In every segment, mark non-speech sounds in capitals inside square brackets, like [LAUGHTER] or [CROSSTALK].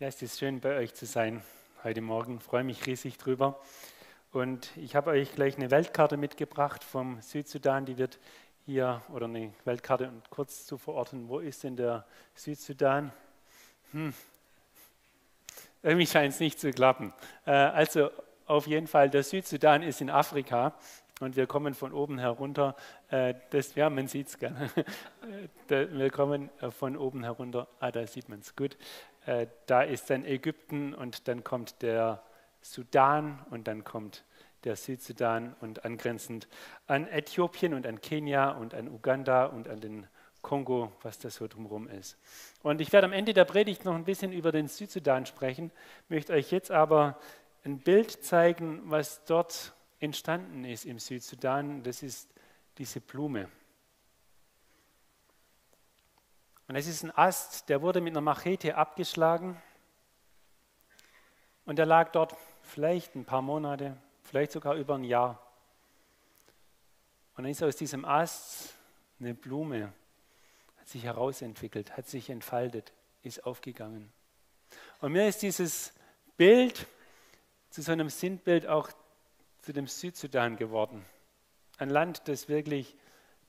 Ja, es ist schön, bei euch zu sein heute Morgen. Ich freue mich riesig drüber. Und ich habe euch gleich eine Weltkarte mitgebracht vom Südsudan. Die wird hier, oder eine Weltkarte, um kurz zu verorten, wo ist denn der Südsudan? Hm. Irgendwie scheint es nicht zu klappen. Äh, also auf jeden Fall, der Südsudan ist in Afrika und wir kommen von oben herunter. Äh, das, ja, man sieht es gerne. [LAUGHS] Wir kommen äh, von oben herunter. Ah, da sieht man es gut. Äh, da ist dann Ägypten und dann kommt der Sudan und dann kommt der Südsudan und angrenzend an Äthiopien und an Kenia und an Uganda und an den Kongo, was das so drumherum ist. Und ich werde am Ende der Predigt noch ein bisschen über den Südsudan sprechen, möchte euch jetzt aber ein Bild zeigen, was dort entstanden ist im Südsudan. Das ist diese Blume. Und es ist ein Ast, der wurde mit einer Machete abgeschlagen und der lag dort vielleicht ein paar Monate, vielleicht sogar über ein Jahr. Und dann ist aus diesem Ast eine Blume, hat sich herausentwickelt, hat sich entfaltet, ist aufgegangen. Und mir ist dieses Bild zu so einem Sinnbild auch zu dem Südsudan geworden. Ein Land, das wirklich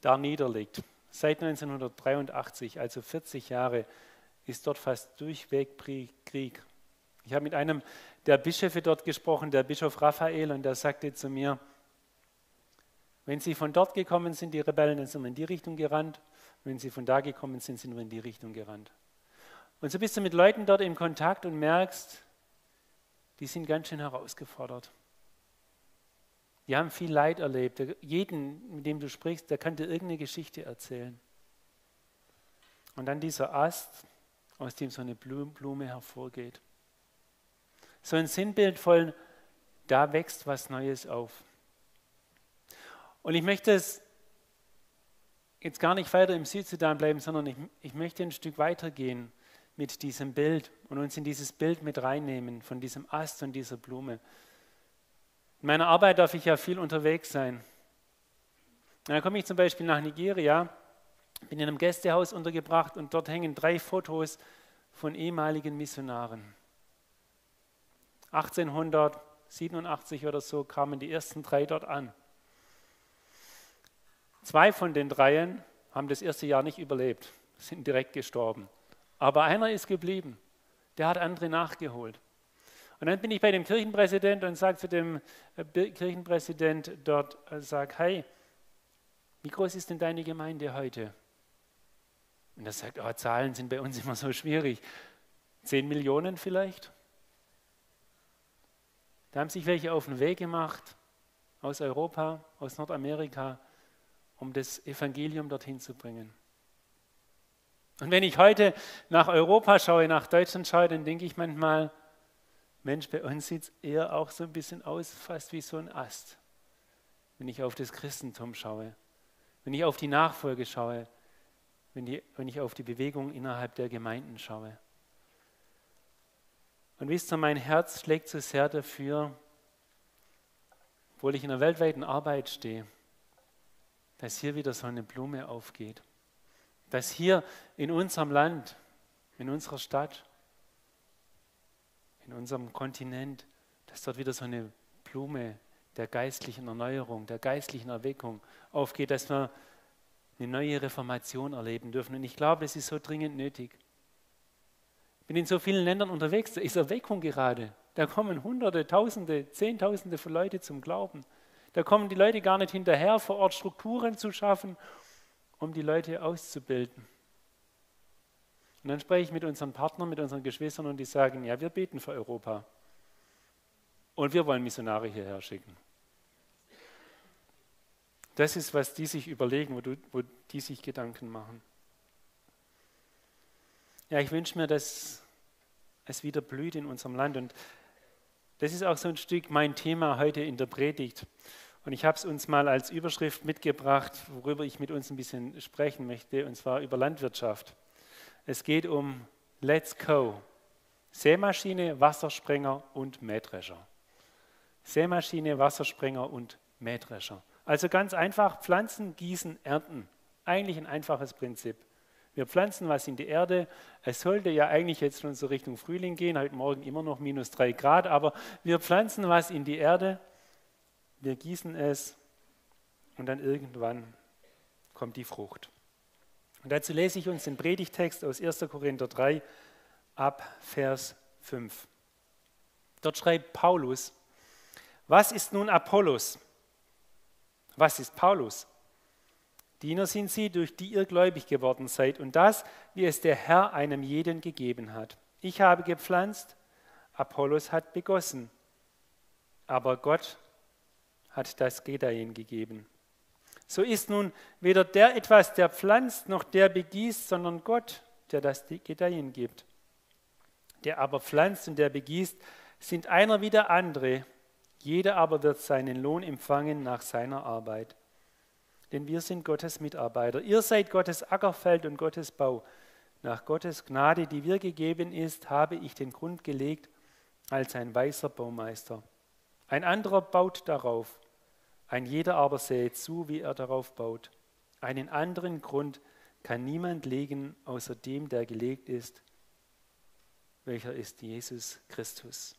da niederliegt. Seit 1983, also 40 Jahre, ist dort fast durchweg Krieg. Ich habe mit einem der Bischöfe dort gesprochen, der Bischof Raphael, und der sagte zu mir, wenn sie von dort gekommen sind, die Rebellen, dann sind wir in die Richtung gerannt. Wenn sie von da gekommen sind, sind wir in die Richtung gerannt. Und so bist du mit Leuten dort in Kontakt und merkst, die sind ganz schön herausgefordert. Die haben viel Leid erlebt. Jeden, mit dem du sprichst, der kann dir irgendeine Geschichte erzählen. Und dann dieser Ast, aus dem so eine Blume hervorgeht. So ein Sinnbild von, da wächst was Neues auf. Und ich möchte es jetzt gar nicht weiter im Südsudan bleiben, sondern ich, ich möchte ein Stück weitergehen mit diesem Bild und uns in dieses Bild mit reinnehmen, von diesem Ast und dieser Blume. In meiner Arbeit darf ich ja viel unterwegs sein. Dann komme ich zum Beispiel nach Nigeria, bin in einem Gästehaus untergebracht und dort hängen drei Fotos von ehemaligen Missionaren. 1887 oder so kamen die ersten drei dort an. Zwei von den dreien haben das erste Jahr nicht überlebt, sind direkt gestorben. Aber einer ist geblieben, der hat andere nachgeholt. Und dann bin ich bei dem Kirchenpräsident und sage zu dem äh, Kirchenpräsident dort, äh, sag, hey, wie groß ist denn deine Gemeinde heute? Und er sagt, oh, Zahlen sind bei uns immer so schwierig. Zehn Millionen vielleicht? Da haben sich welche auf den Weg gemacht aus Europa, aus Nordamerika, um das Evangelium dorthin zu bringen. Und wenn ich heute nach Europa schaue, nach Deutschland schaue, dann denke ich manchmal, Mensch, bei uns sieht es eher auch so ein bisschen aus, fast wie so ein Ast, wenn ich auf das Christentum schaue, wenn ich auf die Nachfolge schaue, wenn, die, wenn ich auf die Bewegung innerhalb der Gemeinden schaue. Und wisst ihr, mein Herz schlägt so sehr dafür, obwohl ich in der weltweiten Arbeit stehe, dass hier wieder so eine Blume aufgeht. Dass hier in unserem Land, in unserer Stadt, in unserem Kontinent, dass dort wieder so eine Blume der geistlichen Erneuerung, der geistlichen Erweckung aufgeht, dass wir eine neue Reformation erleben dürfen. Und ich glaube, das ist so dringend nötig. Ich bin in so vielen Ländern unterwegs, da ist Erweckung gerade. Da kommen Hunderte, Tausende, Zehntausende von Leuten zum Glauben. Da kommen die Leute gar nicht hinterher, vor Ort Strukturen zu schaffen, um die Leute auszubilden. Und dann spreche ich mit unseren Partnern, mit unseren Geschwistern und die sagen, ja, wir beten für Europa. Und wir wollen Missionare hierher schicken. Das ist, was die sich überlegen, wo, du, wo die sich Gedanken machen. Ja, ich wünsche mir, dass es wieder blüht in unserem Land. Und das ist auch so ein Stück mein Thema heute in der Predigt. Und ich habe es uns mal als Überschrift mitgebracht, worüber ich mit uns ein bisschen sprechen möchte, und zwar über Landwirtschaft. Es geht um Let's Go. Sämaschine, Wassersprenger und Mähdrescher. Sämaschine, Wassersprenger und Mähdrescher. Also ganz einfach, Pflanzen, Gießen, Ernten. Eigentlich ein einfaches Prinzip. Wir pflanzen was in die Erde. Es sollte ja eigentlich jetzt schon so Richtung Frühling gehen, heute Morgen immer noch minus drei Grad, aber wir pflanzen was in die Erde, wir gießen es und dann irgendwann kommt die Frucht. Und dazu lese ich uns den Predigtext aus 1. Korinther 3 ab Vers 5. Dort schreibt Paulus, was ist nun Apollos? Was ist Paulus? Diener sind sie, durch die ihr gläubig geworden seid, und das, wie es der Herr einem jeden gegeben hat. Ich habe gepflanzt, Apollos hat begossen, aber Gott hat das Gedeihen gegeben. So ist nun weder der etwas, der pflanzt, noch der begießt, sondern Gott, der das Gedeihen gibt. Der aber pflanzt und der begießt, sind einer wie der andere. Jeder aber wird seinen Lohn empfangen nach seiner Arbeit. Denn wir sind Gottes Mitarbeiter. Ihr seid Gottes Ackerfeld und Gottes Bau. Nach Gottes Gnade, die wir gegeben ist, habe ich den Grund gelegt als ein weißer Baumeister. Ein anderer baut darauf. Ein jeder aber säet zu, wie er darauf baut. Einen anderen Grund kann niemand legen, außer dem, der gelegt ist, welcher ist Jesus Christus.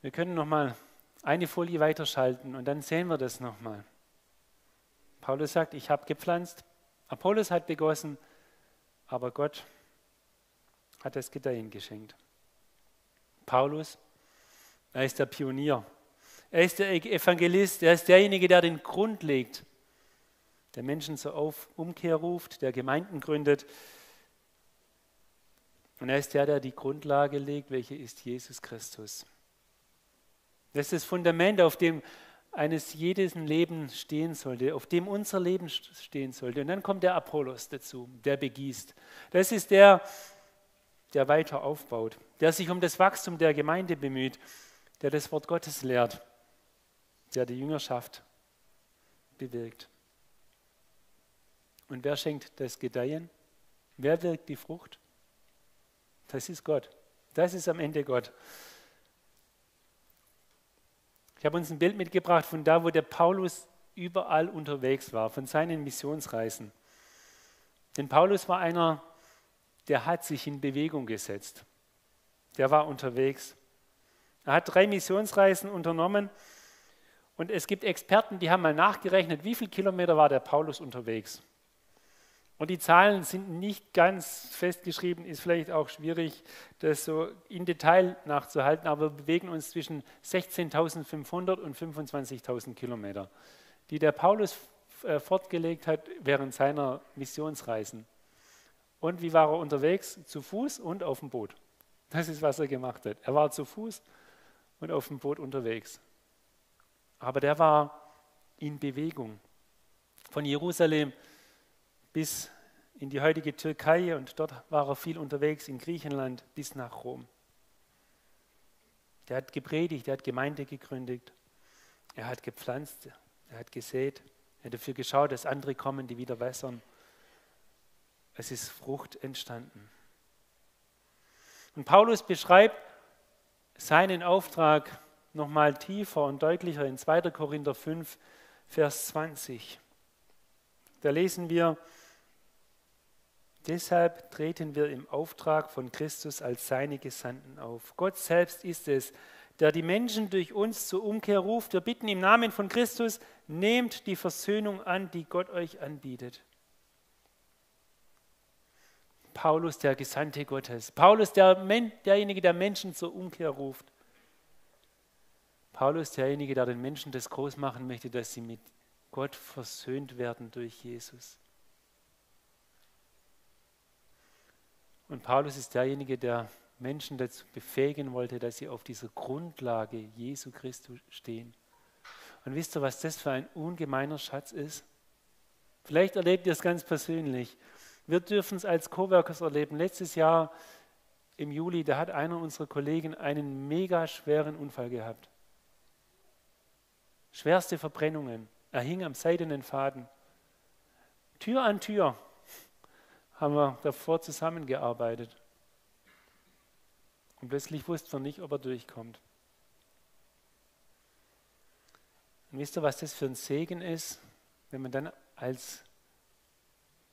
Wir können noch mal eine Folie weiterschalten und dann sehen wir das nochmal. Paulus sagt, ich habe gepflanzt, Apollos hat begossen, aber Gott hat das Gedeihen geschenkt. Paulus, er ist der Pionier, er ist der Evangelist, er ist derjenige, der den Grund legt, der Menschen zur Umkehr ruft, der Gemeinden gründet. Und er ist der, der die Grundlage legt, welche ist Jesus Christus. Das ist das Fundament, auf dem eines jedes Leben stehen sollte, auf dem unser Leben stehen sollte. Und dann kommt der Apollos dazu, der begießt. Das ist der, der weiter aufbaut, der sich um das Wachstum der Gemeinde bemüht, der das Wort Gottes lehrt, der die Jüngerschaft bewirkt. Und wer schenkt das Gedeihen? Wer wirkt die Frucht? Das ist Gott. Das ist am Ende Gott. Ich habe uns ein Bild mitgebracht von da, wo der Paulus überall unterwegs war, von seinen Missionsreisen. Denn Paulus war einer, der hat sich in Bewegung gesetzt. Der war unterwegs. Er hat drei Missionsreisen unternommen und es gibt Experten, die haben mal nachgerechnet, wie viele Kilometer war der Paulus unterwegs. Und die Zahlen sind nicht ganz festgeschrieben, ist vielleicht auch schwierig, das so in Detail nachzuhalten, aber wir bewegen uns zwischen 16.500 und 25.000 Kilometer, die der Paulus äh, fortgelegt hat während seiner Missionsreisen. Und wie war er unterwegs? Zu Fuß und auf dem Boot. Das ist, was er gemacht hat. Er war zu Fuß und auf dem Boot unterwegs. Aber der war in Bewegung. Von Jerusalem bis in die heutige Türkei und dort war er viel unterwegs in Griechenland bis nach Rom. Der hat gepredigt, er hat Gemeinde gegründet, er hat gepflanzt, er hat gesät, er hat dafür geschaut, dass andere kommen, die wieder wässern. Es ist Frucht entstanden. Und Paulus beschreibt seinen Auftrag nochmal tiefer und deutlicher in 2. Korinther 5, Vers 20. Da lesen wir, Deshalb treten wir im Auftrag von Christus als seine Gesandten auf. Gott selbst ist es, der die Menschen durch uns zur Umkehr ruft. Wir bitten im Namen von Christus, nehmt die Versöhnung an, die Gott euch anbietet. Paulus, der Gesandte Gottes. Paulus, der, derjenige, der Menschen zur Umkehr ruft. Paulus, derjenige, der den Menschen das groß machen möchte, dass sie mit Gott versöhnt werden durch Jesus. Und Paulus ist derjenige, der Menschen dazu befähigen wollte, dass sie auf dieser Grundlage Jesu Christus stehen. Und wisst ihr, was das für ein ungemeiner Schatz ist? Vielleicht erlebt ihr es ganz persönlich. Wir dürfen es als Coworkers erleben. Letztes Jahr im Juli, da hat einer unserer Kollegen einen mega schweren Unfall gehabt. Schwerste Verbrennungen. Er hing am seidenen Faden. Tür an Tür haben wir davor zusammengearbeitet. Und plötzlich wussten wir nicht, ob er durchkommt. Und wisst ihr, was das für ein Segen ist, wenn man dann als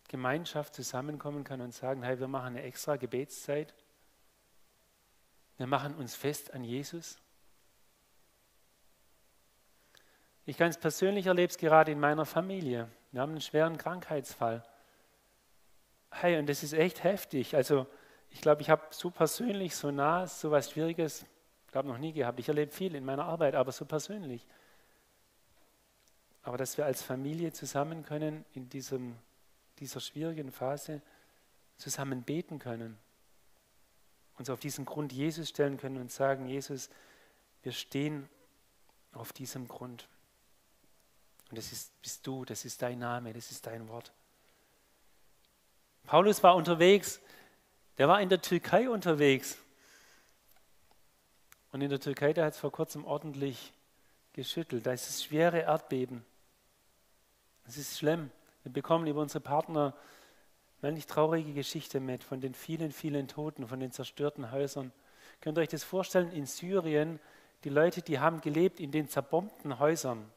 Gemeinschaft zusammenkommen kann und sagen, hey, wir machen eine extra Gebetszeit. Wir machen uns fest an Jesus. Ich ganz persönlich erlebe es gerade in meiner Familie. Wir haben einen schweren Krankheitsfall. Hey, und das ist echt heftig. Also ich glaube, ich habe so persönlich, so nah, so was Schwieriges, glaube noch nie gehabt. Ich erlebe viel in meiner Arbeit, aber so persönlich. Aber dass wir als Familie zusammen können in diesem, dieser schwierigen Phase, zusammen beten können, uns auf diesen Grund Jesus stellen können und sagen, Jesus, wir stehen auf diesem Grund. Und das ist, bist du, das ist dein Name, das ist dein Wort. Paulus war unterwegs, der war in der Türkei unterwegs. Und in der Türkei, da hat es vor kurzem ordentlich geschüttelt. Da ist es schwere Erdbeben. Es ist schlimm. Wir bekommen über unsere Partner manchmal traurige Geschichte mit von den vielen, vielen Toten, von den zerstörten Häusern. Könnt ihr euch das vorstellen? In Syrien, die Leute, die haben gelebt in den zerbombten Häusern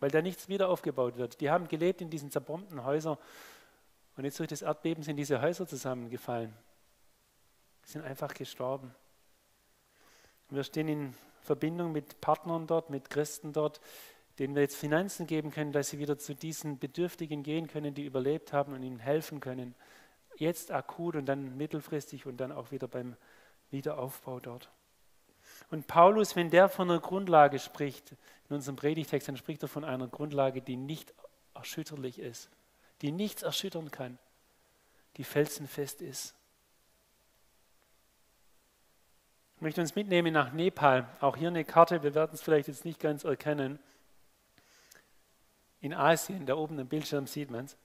weil da nichts wieder aufgebaut wird. Die haben gelebt in diesen zerbombten Häusern und jetzt durch das Erdbeben sind diese Häuser zusammengefallen. Sie sind einfach gestorben. Wir stehen in Verbindung mit Partnern dort, mit Christen dort, denen wir jetzt Finanzen geben können, dass sie wieder zu diesen Bedürftigen gehen können, die überlebt haben und ihnen helfen können. Jetzt akut und dann mittelfristig und dann auch wieder beim Wiederaufbau dort. Und Paulus, wenn der von einer Grundlage spricht, in unserem Predigtext, dann spricht er von einer Grundlage, die nicht erschütterlich ist, die nichts erschüttern kann, die felsenfest ist. Ich möchte uns mitnehmen nach Nepal. Auch hier eine Karte, wir werden es vielleicht jetzt nicht ganz erkennen. In Asien, da oben im Bildschirm sieht man es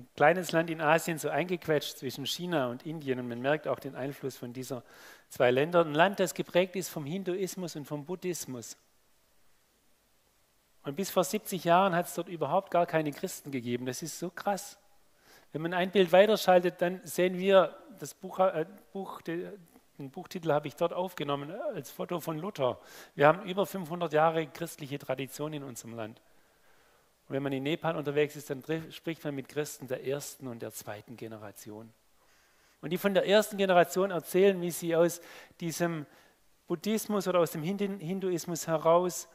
ein kleines Land in Asien so eingequetscht zwischen China und Indien und man merkt auch den Einfluss von dieser zwei Länder. Ein Land, das geprägt ist vom Hinduismus und vom Buddhismus. Und bis vor 70 Jahren hat es dort überhaupt gar keine Christen gegeben. Das ist so krass. Wenn man ein Bild weiterschaltet, dann sehen wir, das Buch, äh, Buch, den Buchtitel habe ich dort aufgenommen äh, als Foto von Luther. Wir haben über 500 Jahre christliche Tradition in unserem Land. Und wenn man in Nepal unterwegs ist, dann spricht man mit Christen der ersten und der zweiten Generation. Und die von der ersten Generation erzählen, wie sie aus diesem Buddhismus oder aus dem Hinduismus heraus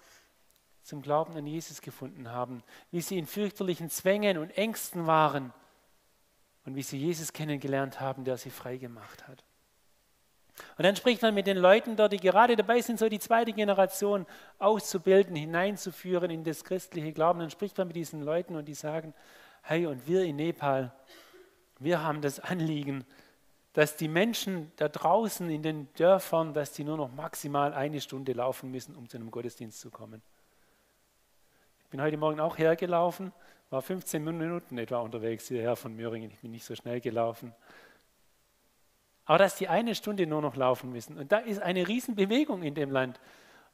zum Glauben an Jesus gefunden haben, wie sie in fürchterlichen Zwängen und Ängsten waren und wie sie Jesus kennengelernt haben, der sie frei gemacht hat. Und dann spricht man mit den Leuten dort, die gerade dabei sind, so die zweite Generation auszubilden, hineinzuführen in das christliche Glauben. Dann spricht man mit diesen Leuten und die sagen, hey, und wir in Nepal, wir haben das Anliegen, dass die Menschen da draußen in den Dörfern, dass die nur noch maximal eine Stunde laufen müssen, um zu einem Gottesdienst zu kommen. Ich bin heute Morgen auch hergelaufen, war 15 Minuten etwa unterwegs hierher von Möhringen. Ich bin nicht so schnell gelaufen. Aber dass die eine Stunde nur noch laufen müssen. Und da ist eine Riesenbewegung in dem Land.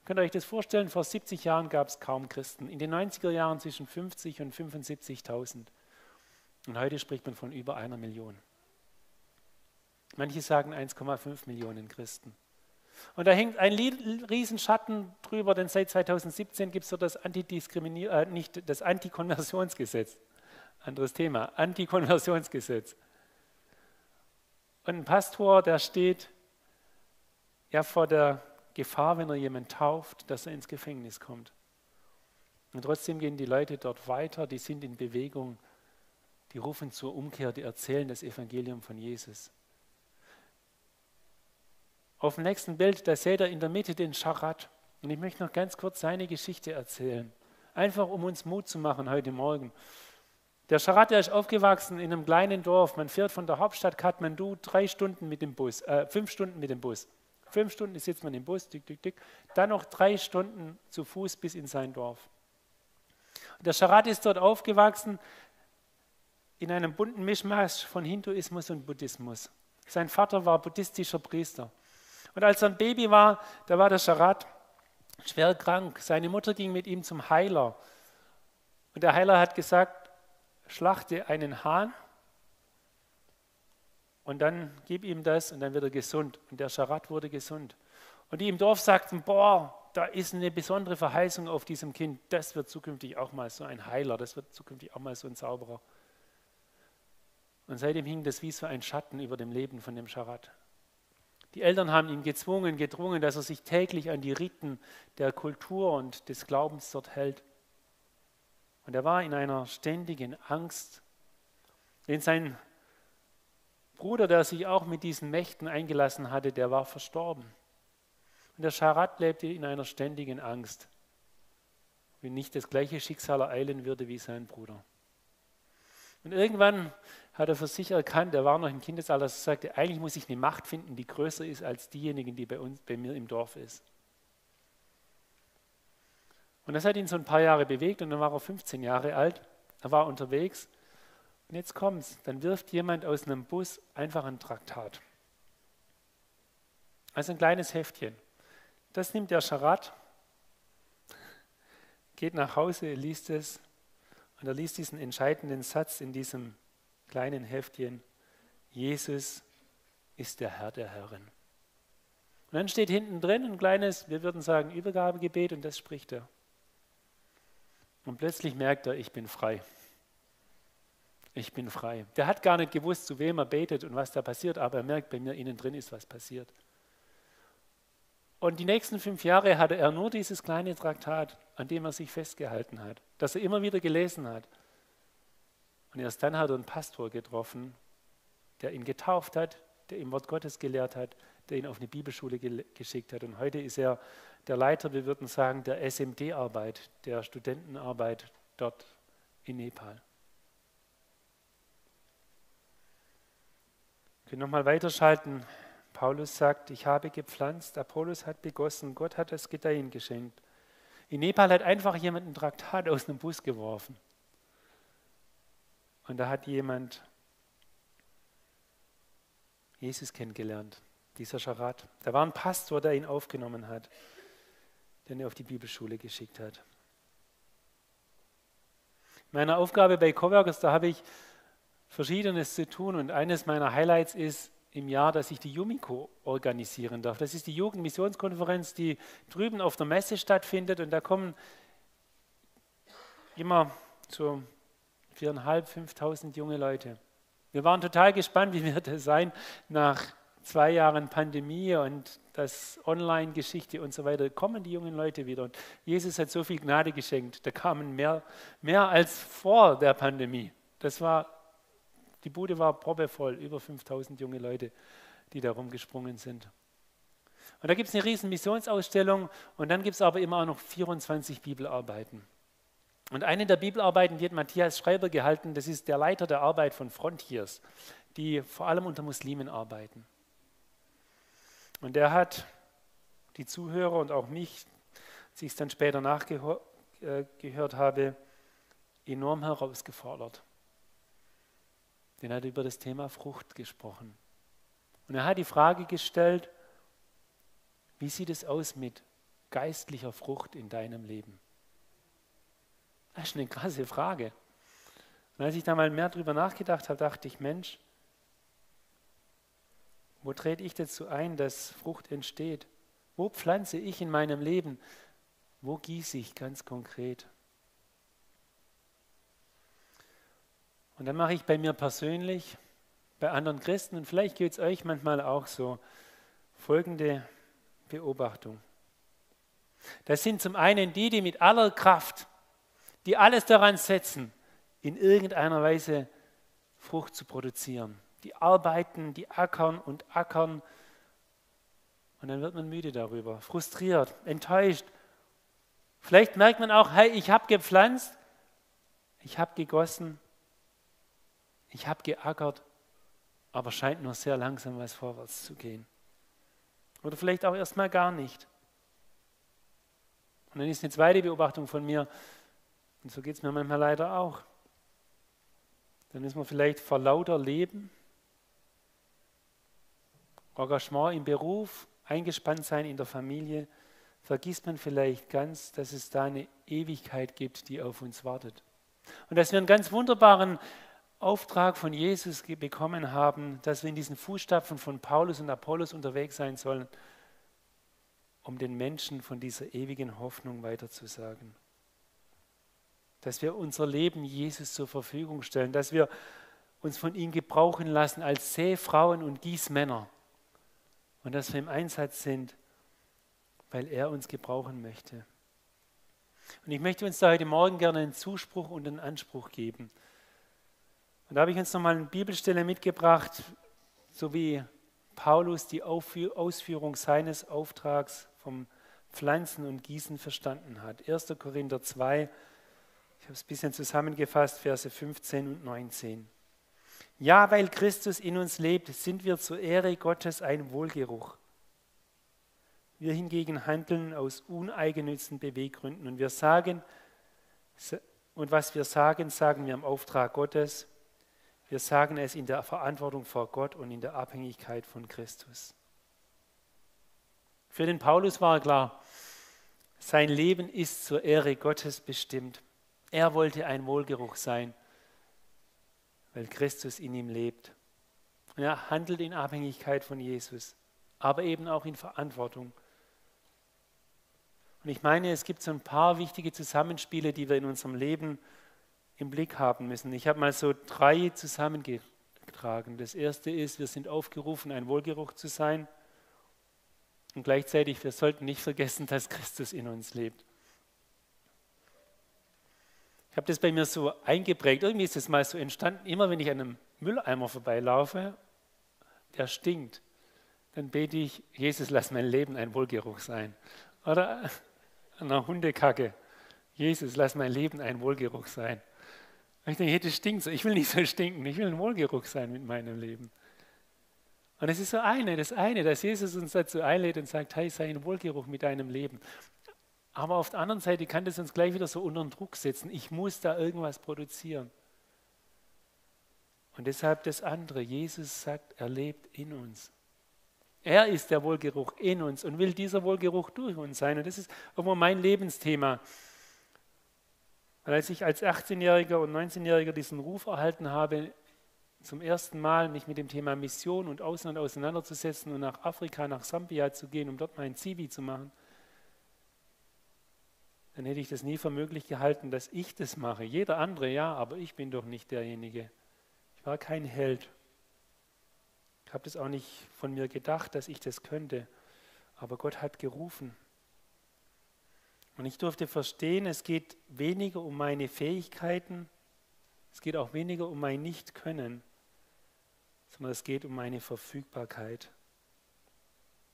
Könnt ihr euch das vorstellen? Vor 70 Jahren gab es kaum Christen. In den 90er Jahren zwischen 50 und 75.000. Und heute spricht man von über einer Million. Manche sagen 1,5 Millionen Christen. Und da hängt ein Riesenschatten drüber, denn seit 2017 gibt es das, Antidiskriminier äh, nicht, das Antikonversionsgesetz. Anderes Thema, Antikonversionsgesetz. Und ein Pastor, der steht ja vor der Gefahr, wenn er jemanden tauft, dass er ins Gefängnis kommt. Und trotzdem gehen die Leute dort weiter, die sind in Bewegung, die rufen zur Umkehr, die erzählen das Evangelium von Jesus. Auf dem nächsten Bild, da seht ihr in der Mitte den Scharat. Und ich möchte noch ganz kurz seine Geschichte erzählen. Einfach um uns Mut zu machen heute Morgen. Der Scharat, der ist aufgewachsen in einem kleinen Dorf. Man fährt von der Hauptstadt Kathmandu drei Stunden mit dem Bus, äh, fünf Stunden mit dem Bus. Fünf Stunden sitzt man im Bus, dick, dick, dick. Dann noch drei Stunden zu Fuß bis in sein Dorf. Der Scharat ist dort aufgewachsen in einem bunten Mischmasch von Hinduismus und Buddhismus. Sein Vater war buddhistischer Priester. Und als er ein Baby war, da war der Scharat schwer krank. Seine Mutter ging mit ihm zum Heiler. Und der Heiler hat gesagt, schlachte einen Hahn und dann gib ihm das und dann wird er gesund. Und der Scharat wurde gesund. Und die im Dorf sagten, boah, da ist eine besondere Verheißung auf diesem Kind. Das wird zukünftig auch mal so ein Heiler, das wird zukünftig auch mal so ein Zauberer. Und seitdem hing das wie so ein Schatten über dem Leben von dem Scharat. Die Eltern haben ihn gezwungen, gedrungen, dass er sich täglich an die Riten der Kultur und des Glaubens dort hält. Und er war in einer ständigen Angst, denn sein Bruder, der sich auch mit diesen Mächten eingelassen hatte, der war verstorben. Und der Scharat lebte in einer ständigen Angst, wenn nicht das gleiche Schicksal ereilen würde wie sein Bruder. Und irgendwann hat er für sich erkannt, er war noch im Kindesalter, dass er sagte, eigentlich muss ich eine Macht finden, die größer ist als diejenigen, die bei, uns, bei mir im Dorf ist. Und das hat ihn so ein paar Jahre bewegt und dann war er 15 Jahre alt. Er war unterwegs und jetzt kommt's, dann wirft jemand aus einem Bus einfach ein Traktat. Also ein kleines Heftchen. Das nimmt der Scharat, geht nach Hause, liest es und er liest diesen entscheidenden Satz in diesem kleinen Heftchen. Jesus ist der Herr der Herren. Und dann steht hinten drin ein kleines, wir würden sagen, Übergabegebet und das spricht er. Und plötzlich merkt er, ich bin frei. Ich bin frei. Der hat gar nicht gewusst, zu wem er betet und was da passiert, aber er merkt, bei mir innen drin ist was passiert. Und die nächsten fünf Jahre hatte er nur dieses kleine Traktat, an dem er sich festgehalten hat, das er immer wieder gelesen hat. Und erst dann hat er einen Pastor getroffen, der ihn getauft hat, der ihm Wort Gottes gelehrt hat, der ihn auf eine Bibelschule ge geschickt hat. Und heute ist er der Leiter, wir würden sagen, der SMD-Arbeit, der Studentenarbeit dort in Nepal. Wir können nochmal weiterschalten. Paulus sagt, ich habe gepflanzt, Apollos hat begossen, Gott hat das Gedeihen geschenkt. In Nepal hat einfach jemand ein Traktat aus einem Bus geworfen. Und da hat jemand Jesus kennengelernt, dieser Scharat. Da war ein Pastor, der ihn aufgenommen hat, den er auf die Bibelschule geschickt hat. Meine Aufgabe bei Coworkers, da habe ich Verschiedenes zu tun und eines meiner Highlights ist im Jahr, dass ich die Yumiko organisieren darf. Das ist die Jugendmissionskonferenz, die drüben auf der Messe stattfindet und da kommen immer so viereinhalb, fünftausend junge Leute. Wir waren total gespannt, wie wird es sein nach zwei Jahren Pandemie und das Online-Geschichte und so weiter, kommen die jungen Leute wieder. Und Jesus hat so viel Gnade geschenkt. Da kamen mehr, mehr als vor der Pandemie. Das war die Bude war proppevoll, über 5000 junge Leute, die da rumgesprungen sind. Und da gibt es eine riesen Missionsausstellung und dann gibt es aber immer auch noch 24 Bibelarbeiten. Und eine der Bibelarbeiten, die hat Matthias Schreiber gehalten, das ist der Leiter der Arbeit von Frontiers, die vor allem unter Muslimen arbeiten. Und der hat die Zuhörer und auch mich, als ich es dann später nachgehört äh, habe, enorm herausgefordert. Denn er hat über das Thema Frucht gesprochen. Und er hat die Frage gestellt, wie sieht es aus mit geistlicher Frucht in deinem Leben? Das ist eine krasse Frage. Und als ich da mal mehr drüber nachgedacht habe, dachte ich, Mensch, wo trete ich dazu ein, dass Frucht entsteht? Wo pflanze ich in meinem Leben? Wo gieße ich ganz konkret? Und dann mache ich bei mir persönlich, bei anderen Christen, und vielleicht geht es euch manchmal auch so, folgende Beobachtung. Das sind zum einen die, die mit aller Kraft, die alles daran setzen, in irgendeiner Weise Frucht zu produzieren. Die arbeiten, die ackern und ackern. Und dann wird man müde darüber, frustriert, enttäuscht. Vielleicht merkt man auch, hey, ich habe gepflanzt, ich habe gegossen, ich habe geackert, aber scheint nur sehr langsam was vorwärts zu gehen. Oder vielleicht auch erstmal gar nicht. Und dann ist eine zweite Beobachtung von mir, und so geht es mir manchmal leider auch. Dann ist man vielleicht vor lauter Leben, Engagement im Beruf, eingespannt sein in der Familie, vergisst man vielleicht ganz, dass es da eine Ewigkeit gibt, die auf uns wartet. Und dass wir einen ganz wunderbaren Auftrag von Jesus bekommen haben, dass wir in diesen Fußstapfen von Paulus und Apollos unterwegs sein sollen. um den Menschen von dieser ewigen Hoffnung weiterzusagen. Dass wir unser Leben Jesus zur Verfügung stellen, dass wir uns von ihm gebrauchen lassen als Seefrauen und Gießmänner und dass wir im Einsatz sind, weil er uns gebrauchen möchte. Und ich möchte uns da heute Morgen gerne einen Zuspruch und einen Anspruch geben. Und da habe ich uns nochmal eine Bibelstelle mitgebracht, so wie Paulus die Ausführung seines Auftrags vom Pflanzen und Gießen verstanden hat. 1. Korinther 2, ich habe es ein bisschen zusammengefasst, Verse 15 und 19. Ja, weil Christus in uns lebt, sind wir zur Ehre Gottes ein Wohlgeruch. Wir hingegen handeln aus uneigennützen Beweggründen und wir sagen, und was wir sagen, sagen wir im Auftrag Gottes. Wir sagen es in der Verantwortung vor Gott und in der Abhängigkeit von Christus. Für den Paulus war klar, sein Leben ist zur Ehre Gottes bestimmt. Er wollte ein Wohlgeruch sein, weil Christus in ihm lebt. Und er handelt in Abhängigkeit von Jesus, aber eben auch in Verantwortung und ich meine, es gibt so ein paar wichtige Zusammenspiele, die wir in unserem Leben im Blick haben müssen. Ich habe mal so drei zusammengetragen. Das erste ist, wir sind aufgerufen, ein Wohlgeruch zu sein. Und gleichzeitig, wir sollten nicht vergessen, dass Christus in uns lebt. Ich habe das bei mir so eingeprägt. Irgendwie ist das mal so entstanden. Immer wenn ich an einem Mülleimer vorbeilaufe, der stinkt, dann bete ich, Jesus, lass mein Leben ein Wohlgeruch sein. Oder einer Hundekacke. Jesus, lass mein Leben ein Wohlgeruch sein. Und ich denke, hey, das stinkt so. Ich will nicht so stinken. Ich will ein Wohlgeruch sein mit meinem Leben. Und es ist so eine, das eine, dass Jesus uns dazu einlädt und sagt, hey, sei ein Wohlgeruch mit deinem Leben. Aber auf der anderen Seite kann das uns gleich wieder so unter Druck setzen. Ich muss da irgendwas produzieren. Und deshalb das andere. Jesus sagt, er lebt in uns. Er ist der Wohlgeruch in uns und will dieser Wohlgeruch durch uns sein. Und das ist irgendwo mein Lebensthema. Weil als ich als 18-Jähriger und 19-Jähriger diesen Ruf erhalten habe, zum ersten Mal mich mit dem Thema Mission und Ausland auseinanderzusetzen und nach Afrika, nach Sambia zu gehen, um dort mein Zivi zu machen, dann hätte ich das nie für möglich gehalten, dass ich das mache. Jeder andere ja, aber ich bin doch nicht derjenige. Ich war kein Held. Ich habe das auch nicht von mir gedacht, dass ich das könnte, aber Gott hat gerufen. Und ich durfte verstehen, es geht weniger um meine Fähigkeiten, es geht auch weniger um mein Nicht-Können, sondern es geht um meine Verfügbarkeit.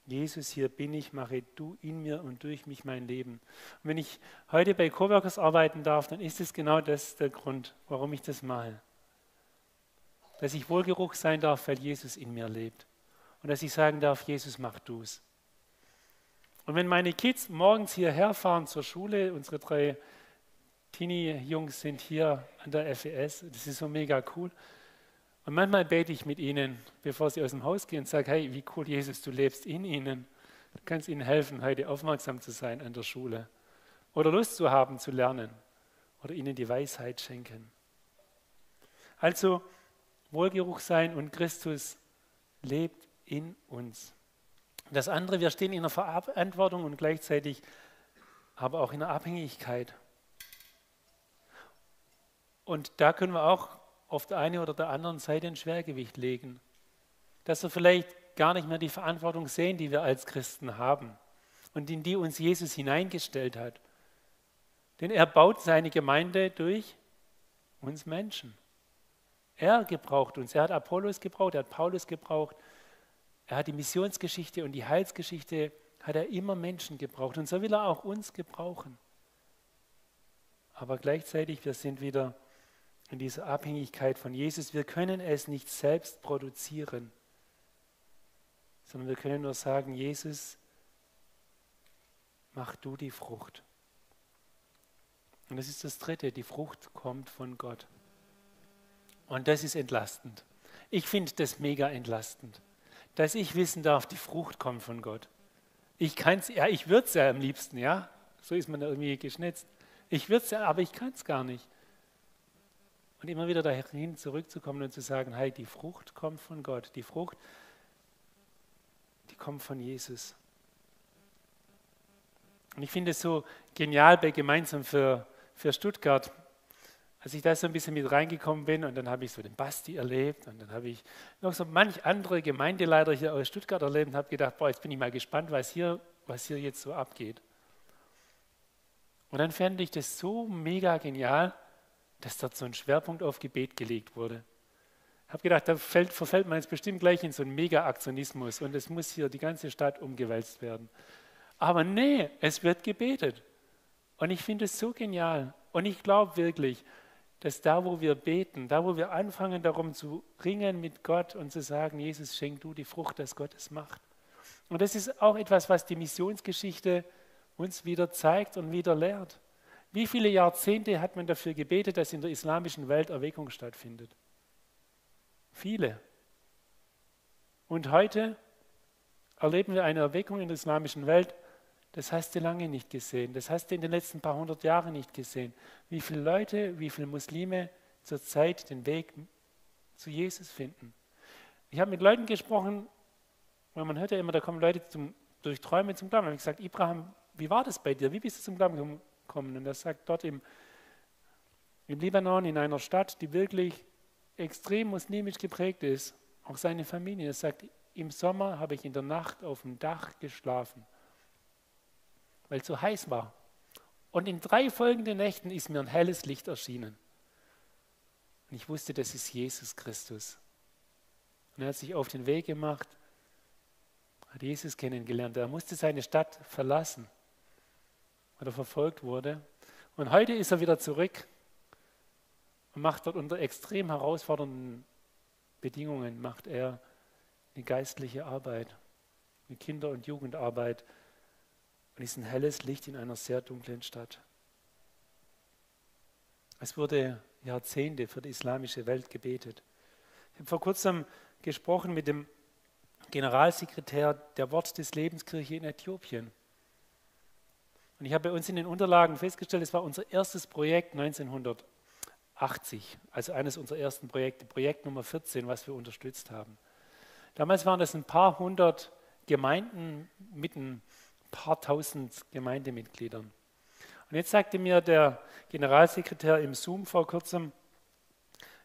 Jesus, hier bin ich, mache du in mir und durch mich mein Leben. Und wenn ich heute bei Coworkers arbeiten darf, dann ist es genau das der Grund, warum ich das mache dass ich Wohlgeruch sein darf, weil Jesus in mir lebt. Und dass ich sagen darf, Jesus, mach du's. Und wenn meine Kids morgens hierher fahren zur Schule, unsere drei Teenie-Jungs sind hier an der FES, das ist so mega cool. Und manchmal bete ich mit ihnen, bevor sie aus dem Haus gehen, und sage, hey, wie cool, Jesus, du lebst in ihnen. Du kannst ihnen helfen, heute aufmerksam zu sein an der Schule. Oder Lust zu haben, zu lernen. Oder ihnen die Weisheit schenken. Also, Wohlgeruch sein und Christus lebt in uns. Das andere, wir stehen in der Verantwortung und gleichzeitig aber auch in der Abhängigkeit. Und da können wir auch auf der einen oder der anderen Seite ein Schwergewicht legen. Dass wir vielleicht gar nicht mehr die Verantwortung sehen, die wir als Christen haben und in die uns Jesus hineingestellt hat. Denn er baut seine Gemeinde durch uns Menschen. Er gebraucht uns. Er hat Apollos gebraucht, er hat Paulus gebraucht. Er hat die Missionsgeschichte und die Heilsgeschichte, hat er immer Menschen gebraucht. Und so will er auch uns gebrauchen. Aber gleichzeitig, wir sind wieder in dieser Abhängigkeit von Jesus. Wir können es nicht selbst produzieren, sondern wir können nur sagen, Jesus, mach du die Frucht. Und das ist das Dritte, die Frucht kommt von Gott. Und das ist entlastend. Ich finde das mega entlastend, dass ich wissen darf, die Frucht kommt von Gott. Ich kann es, ja, ich würde es ja am liebsten, ja. So ist man da irgendwie geschnitzt. Ich würde es ja, aber ich kann es gar nicht. Und immer wieder dahin zurückzukommen und zu sagen, hey, die Frucht kommt von Gott. Die Frucht, die kommt von Jesus. Und ich finde es so genial bei Gemeinsam für, für Stuttgart. Als ich da so ein bisschen mit reingekommen bin und dann habe ich so den Basti erlebt und dann habe ich noch so manch andere Gemeindeleiter hier aus Stuttgart erlebt und habe gedacht, boah, jetzt bin ich mal gespannt, was hier, was hier jetzt so abgeht. Und dann fände ich das so mega genial, dass dort so ein Schwerpunkt auf Gebet gelegt wurde. Ich habe gedacht, da fällt, verfällt man jetzt bestimmt gleich in so einen Mega-Aktionismus und es muss hier die ganze Stadt umgewälzt werden. Aber nee, es wird gebetet. Und ich finde es so genial. Und ich glaube wirklich, dass da, wo wir beten, da, wo wir anfangen, darum zu ringen mit Gott und zu sagen, Jesus, schenk du die Frucht, dass Gott es macht. Und das ist auch etwas, was die Missionsgeschichte uns wieder zeigt und wieder lehrt. Wie viele Jahrzehnte hat man dafür gebetet, dass in der islamischen Welt Erweckung stattfindet? Viele. Und heute erleben wir eine Erweckung in der islamischen Welt, das hast du lange nicht gesehen. Das hast du in den letzten paar hundert Jahren nicht gesehen. Wie viele Leute, wie viele Muslime zurzeit den Weg zu Jesus finden. Ich habe mit Leuten gesprochen, weil man hört ja immer, da kommen Leute zum, durch Träume zum Glauben. Ich habe gesagt, Ibrahim, wie war das bei dir? Wie bist du zum Glauben gekommen? Und er sagt, dort im, im Libanon, in einer Stadt, die wirklich extrem muslimisch geprägt ist, auch seine Familie. Er sagt, im Sommer habe ich in der Nacht auf dem Dach geschlafen weil es so heiß war. Und in drei folgenden Nächten ist mir ein helles Licht erschienen. Und ich wusste, das ist Jesus Christus. Und er hat sich auf den Weg gemacht, hat Jesus kennengelernt. Er musste seine Stadt verlassen, weil er verfolgt wurde. Und heute ist er wieder zurück und macht dort unter extrem herausfordernden Bedingungen, macht er eine geistliche Arbeit, eine Kinder- und Jugendarbeit und ist ein helles Licht in einer sehr dunklen Stadt. Es wurde Jahrzehnte für die islamische Welt gebetet. Ich habe vor kurzem gesprochen mit dem Generalsekretär der Wort des Lebenskirche in Äthiopien. Und ich habe bei uns in den Unterlagen festgestellt, es war unser erstes Projekt 1980, also eines unserer ersten Projekte, Projekt Nummer 14, was wir unterstützt haben. Damals waren das ein paar hundert Gemeinden mitten paar tausend Gemeindemitgliedern. Und jetzt sagte mir der Generalsekretär im Zoom vor kurzem,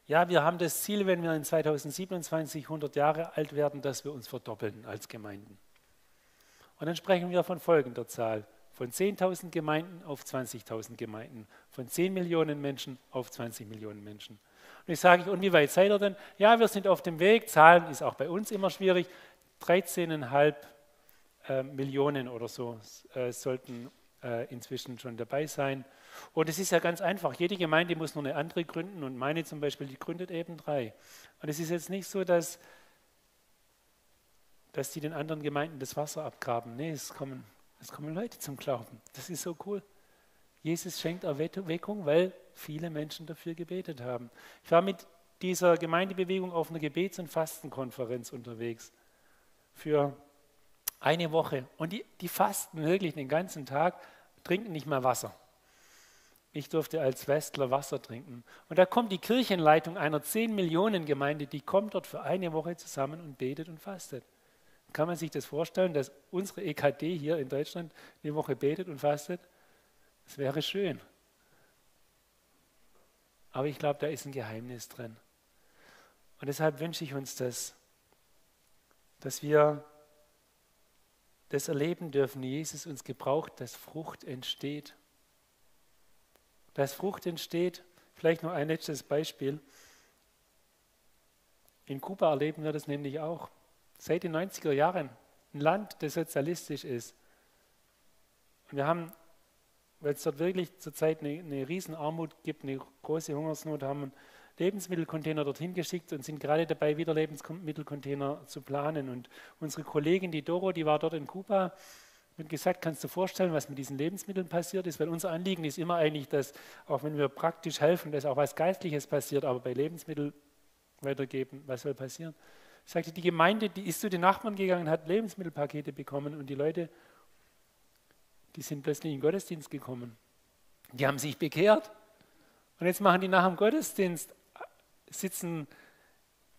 ja, wir haben das Ziel, wenn wir in 2027 100 Jahre alt werden, dass wir uns verdoppeln als Gemeinden. Und dann sprechen wir von folgender Zahl. Von 10.000 Gemeinden auf 20.000 Gemeinden. Von 10 Millionen Menschen auf 20 Millionen Menschen. Und ich sage, und wie weit seid ihr denn? Ja, wir sind auf dem Weg. Zahlen ist auch bei uns immer schwierig. 13,5 äh, Millionen oder so äh, sollten äh, inzwischen schon dabei sein. Und es ist ja ganz einfach. Jede Gemeinde muss nur eine andere gründen und meine zum Beispiel, die gründet eben drei. Und es ist jetzt nicht so, dass, dass die den anderen Gemeinden das Wasser abgraben. Nee, es kommen, es kommen Leute zum Glauben. Das ist so cool. Jesus schenkt Erweckung, weil viele Menschen dafür gebetet haben. Ich war mit dieser Gemeindebewegung auf einer Gebets- und Fastenkonferenz unterwegs für eine Woche. Und die, die fasten wirklich den ganzen Tag, trinken nicht mal Wasser. Ich durfte als Westler Wasser trinken. Und da kommt die Kirchenleitung einer 10 Millionen Gemeinde, die kommt dort für eine Woche zusammen und betet und fastet. Kann man sich das vorstellen, dass unsere EKD hier in Deutschland eine Woche betet und fastet? Das wäre schön. Aber ich glaube, da ist ein Geheimnis drin. Und deshalb wünsche ich uns das, dass wir das erleben dürfen, Jesus uns gebraucht, dass Frucht entsteht. Dass Frucht entsteht, vielleicht noch ein letztes Beispiel. In Kuba erleben wir das nämlich auch. Seit den 90er Jahren. Ein Land, das sozialistisch ist. Und wir haben, weil es dort wirklich zurzeit eine, eine Riesenarmut gibt, eine große Hungersnot, haben Lebensmittelcontainer dorthin geschickt und sind gerade dabei, wieder Lebensmittelcontainer zu planen. Und unsere Kollegin, die Doro, die war dort in Kuba, hat gesagt, kannst du vorstellen, was mit diesen Lebensmitteln passiert ist? Weil unser Anliegen ist immer eigentlich, dass auch wenn wir praktisch helfen, dass auch was Geistliches passiert, aber bei Lebensmitteln weitergeben, was soll passieren? Sagte, die Gemeinde, die ist zu den Nachbarn gegangen, hat Lebensmittelpakete bekommen und die Leute, die sind plötzlich in den Gottesdienst gekommen. Die haben sich bekehrt. Und jetzt machen die nach dem Gottesdienst sitzen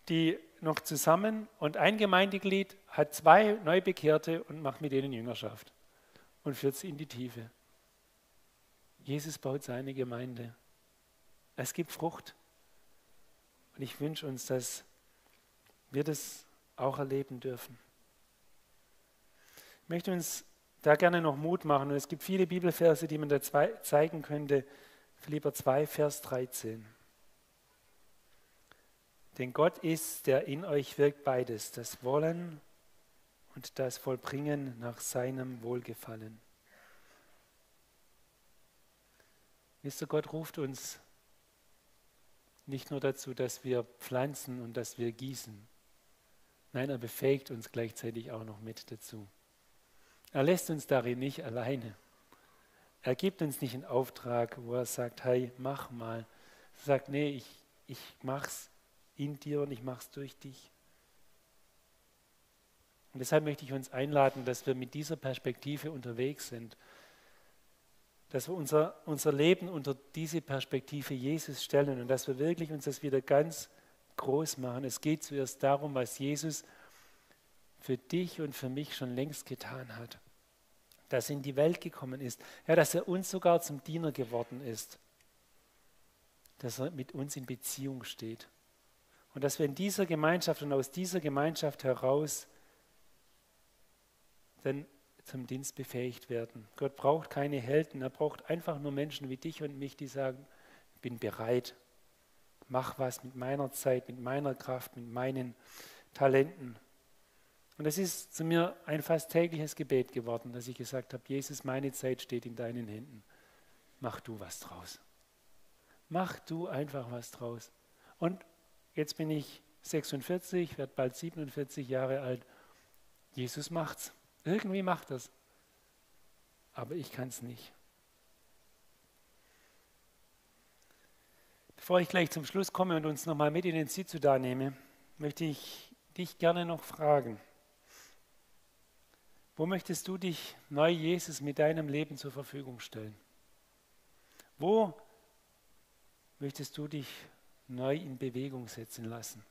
die noch zusammen und ein Gemeindeglied hat zwei Neubekehrte und macht mit denen Jüngerschaft. und führt sie in die Tiefe. Jesus baut seine Gemeinde. Es gibt Frucht. Und ich wünsche uns, dass wir das auch erleben dürfen. Ich möchte uns da gerne noch Mut machen. Und es gibt viele Bibelverse, die man da zeigen könnte. Philipper 2, Vers 13. Denn Gott ist, der in euch wirkt beides, das Wollen und das Vollbringen nach seinem Wohlgefallen. Wisst ihr, Gott ruft uns nicht nur dazu, dass wir pflanzen und dass wir gießen. Nein, er befähigt uns gleichzeitig auch noch mit dazu. Er lässt uns darin nicht alleine. Er gibt uns nicht einen Auftrag, wo er sagt, hey, mach mal. Er sagt, nee, ich, ich mach's in dir und ich mach's durch dich. Und deshalb möchte ich uns einladen, dass wir mit dieser Perspektive unterwegs sind. Dass wir unser, unser Leben unter diese Perspektive Jesus stellen und dass wir wirklich uns das wieder ganz groß machen. Es geht zuerst darum, was Jesus für dich und für mich schon längst getan hat. Dass er in die Welt gekommen ist. Ja, dass er uns sogar zum Diener geworden ist. Dass er mit uns in Beziehung steht. Und dass wir in dieser Gemeinschaft und aus dieser Gemeinschaft heraus dann zum Dienst befähigt werden. Gott braucht keine Helden, er braucht einfach nur Menschen wie dich und mich, die sagen, ich bin bereit, mach was mit meiner Zeit, mit meiner Kraft, mit meinen Talenten. Und es ist zu mir ein fast tägliches Gebet geworden, dass ich gesagt habe, Jesus, meine Zeit steht in deinen Händen. Mach du was draus. Mach du einfach was draus. Und jetzt bin ich 46, werde bald 47 Jahre alt. Jesus macht's. Irgendwie macht das. Aber ich kann es nicht. Bevor ich gleich zum Schluss komme und uns nochmal mit in den Südsudan nehme, möchte ich dich gerne noch fragen. Wo möchtest du dich neu Jesus mit deinem Leben zur Verfügung stellen? Wo möchtest du dich neu in Bewegung setzen lassen?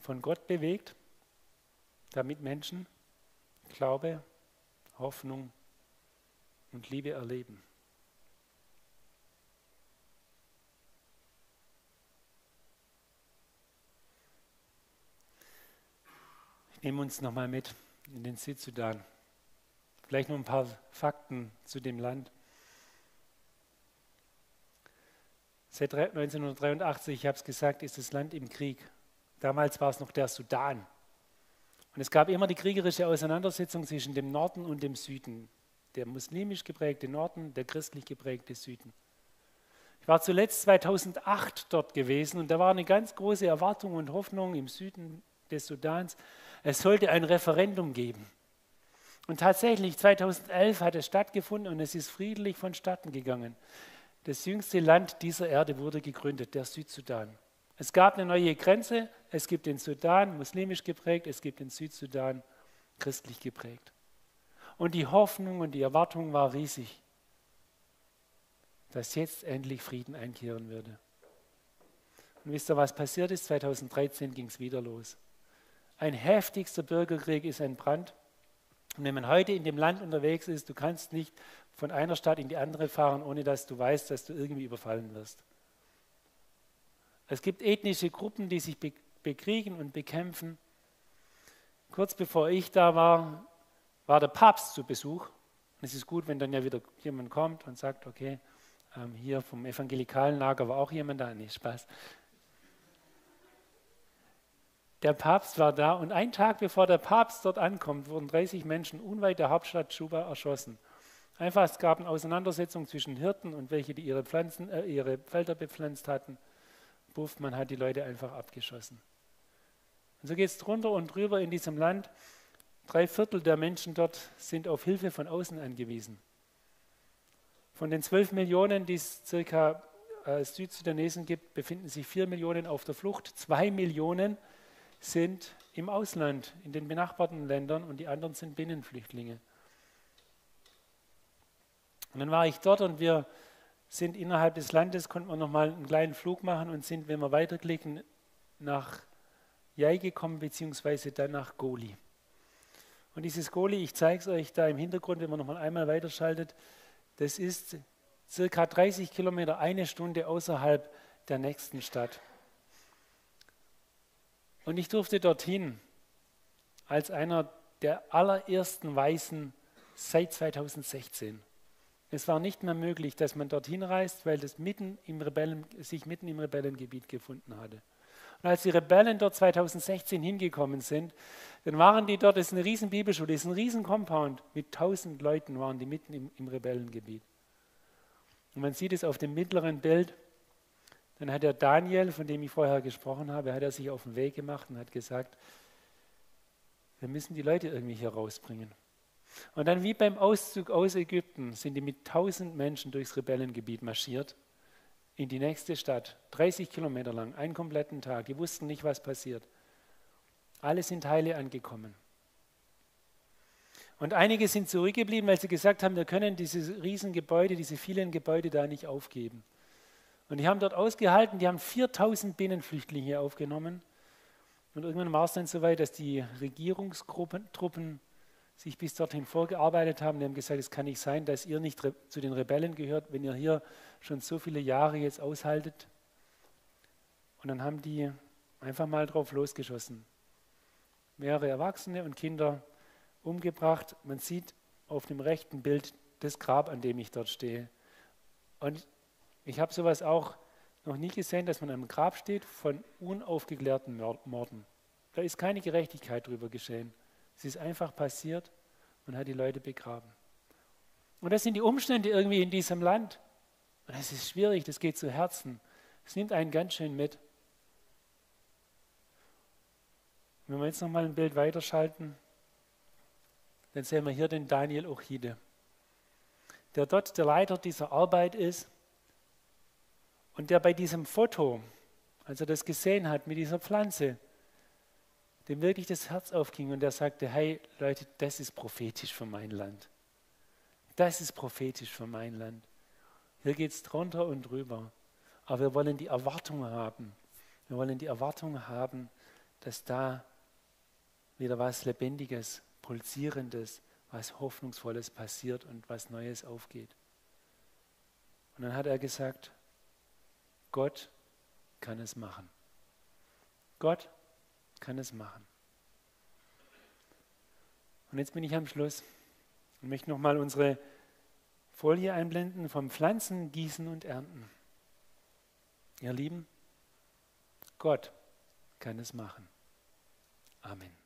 Von Gott bewegt? damit Menschen Glaube, Hoffnung und Liebe erleben. Ich nehme uns nochmal mit in den Südsudan. Vielleicht noch ein paar Fakten zu dem Land. Seit 1983, ich habe es gesagt, ist das Land im Krieg. Damals war es noch der Sudan. Und es gab immer die kriegerische Auseinandersetzung zwischen dem Norden und dem Süden. Der muslimisch geprägte Norden, der christlich geprägte Süden. Ich war zuletzt 2008 dort gewesen und da war eine ganz große Erwartung und Hoffnung im Süden des Sudans. Es sollte ein Referendum geben. Und tatsächlich, 2011 hat es stattgefunden und es ist friedlich vonstatten gegangen. Das jüngste Land dieser Erde wurde gegründet, der Südsudan. Es gab eine neue Grenze. Es gibt den Sudan, muslimisch geprägt, es gibt den Südsudan, christlich geprägt. Und die Hoffnung und die Erwartung war riesig, dass jetzt endlich Frieden einkehren würde. Und wisst ihr, was passiert ist? 2013 ging es wieder los. Ein heftigster Bürgerkrieg ist entbrannt. Und wenn man heute in dem Land unterwegs ist, du kannst nicht von einer Stadt in die andere fahren, ohne dass du weißt, dass du irgendwie überfallen wirst. Es gibt ethnische Gruppen, die sich bekriegen und bekämpfen. Kurz bevor ich da war, war der Papst zu Besuch. Und es ist gut, wenn dann ja wieder jemand kommt und sagt, okay, ähm, hier vom evangelikalen Lager war auch jemand da. Nee, Spaß. Der Papst war da und einen Tag bevor der Papst dort ankommt, wurden 30 Menschen unweit der Hauptstadt Juba erschossen. Einfach, es gab eine Auseinandersetzung zwischen Hirten und welche, die ihre, Pflanzen, äh, ihre Felder bepflanzt hatten buff, man hat die Leute einfach abgeschossen. Und so geht es drunter und drüber in diesem Land. Drei Viertel der Menschen dort sind auf Hilfe von außen angewiesen. Von den zwölf Millionen, die es circa äh, Südsudanesen gibt, befinden sich vier Millionen auf der Flucht. Zwei Millionen sind im Ausland, in den benachbarten Ländern und die anderen sind Binnenflüchtlinge. Und dann war ich dort und wir sind innerhalb des Landes, konnten wir nochmal einen kleinen Flug machen und sind, wenn wir weiterklicken, nach Jai gekommen, beziehungsweise dann nach Goli. Und dieses Goli, ich zeige es euch da im Hintergrund, wenn man nochmal einmal weiterschaltet, das ist circa 30 Kilometer, eine Stunde außerhalb der nächsten Stadt. Und ich durfte dorthin als einer der allerersten Weißen seit 2016. Es war nicht mehr möglich, dass man dorthin reist, weil das mitten im Rebellen, sich mitten im Rebellengebiet gefunden hatte. Und als die Rebellen dort 2016 hingekommen sind, dann waren die dort, das ist eine riesen Bibelschule, das ist ein riesen Compound, mit tausend Leuten waren die mitten im, im Rebellengebiet. Und man sieht es auf dem mittleren Bild, dann hat der Daniel, von dem ich vorher gesprochen habe, hat er sich auf den Weg gemacht und hat gesagt, wir müssen die Leute irgendwie hier rausbringen. Und dann wie beim Auszug aus Ägypten sind die mit tausend Menschen durchs Rebellengebiet marschiert in die nächste Stadt, 30 Kilometer lang, einen kompletten Tag. Die wussten nicht, was passiert. Alle sind heile angekommen. Und einige sind zurückgeblieben, weil sie gesagt haben, wir können diese riesen Gebäude, diese vielen Gebäude da nicht aufgeben. Und die haben dort ausgehalten, die haben 4000 Binnenflüchtlinge aufgenommen. Und irgendwann war es dann so weit, dass die Regierungstruppen sich bis dorthin vorgearbeitet haben. Die haben gesagt, es kann nicht sein, dass ihr nicht zu den Rebellen gehört, wenn ihr hier schon so viele Jahre jetzt aushaltet. Und dann haben die einfach mal drauf losgeschossen. Mehrere Erwachsene und Kinder umgebracht. Man sieht auf dem rechten Bild das Grab, an dem ich dort stehe. Und ich habe sowas auch noch nie gesehen, dass man am Grab steht von unaufgeklärten Morden. Da ist keine Gerechtigkeit drüber geschehen. Es ist einfach passiert und hat die Leute begraben. Und das sind die Umstände irgendwie in diesem Land. Und es ist schwierig, das geht zu Herzen. Es nimmt einen ganz schön mit. Wenn wir jetzt nochmal ein Bild weiterschalten, dann sehen wir hier den Daniel Ochide, der dort der Leiter dieser Arbeit ist und der bei diesem Foto, als er das gesehen hat mit dieser Pflanze, dem wirklich das Herz aufging und er sagte, hey Leute, das ist prophetisch für mein Land. Das ist prophetisch für mein Land. Hier geht es drunter und drüber. Aber wir wollen die Erwartung haben. Wir wollen die Erwartung haben, dass da wieder was Lebendiges Pulsierendes, was Hoffnungsvolles passiert und was Neues aufgeht. Und dann hat er gesagt, Gott kann es machen. Gott kann es machen. Und jetzt bin ich am Schluss und möchte nochmal unsere Folie einblenden vom Pflanzen, Gießen und Ernten. Ihr Lieben, Gott kann es machen. Amen.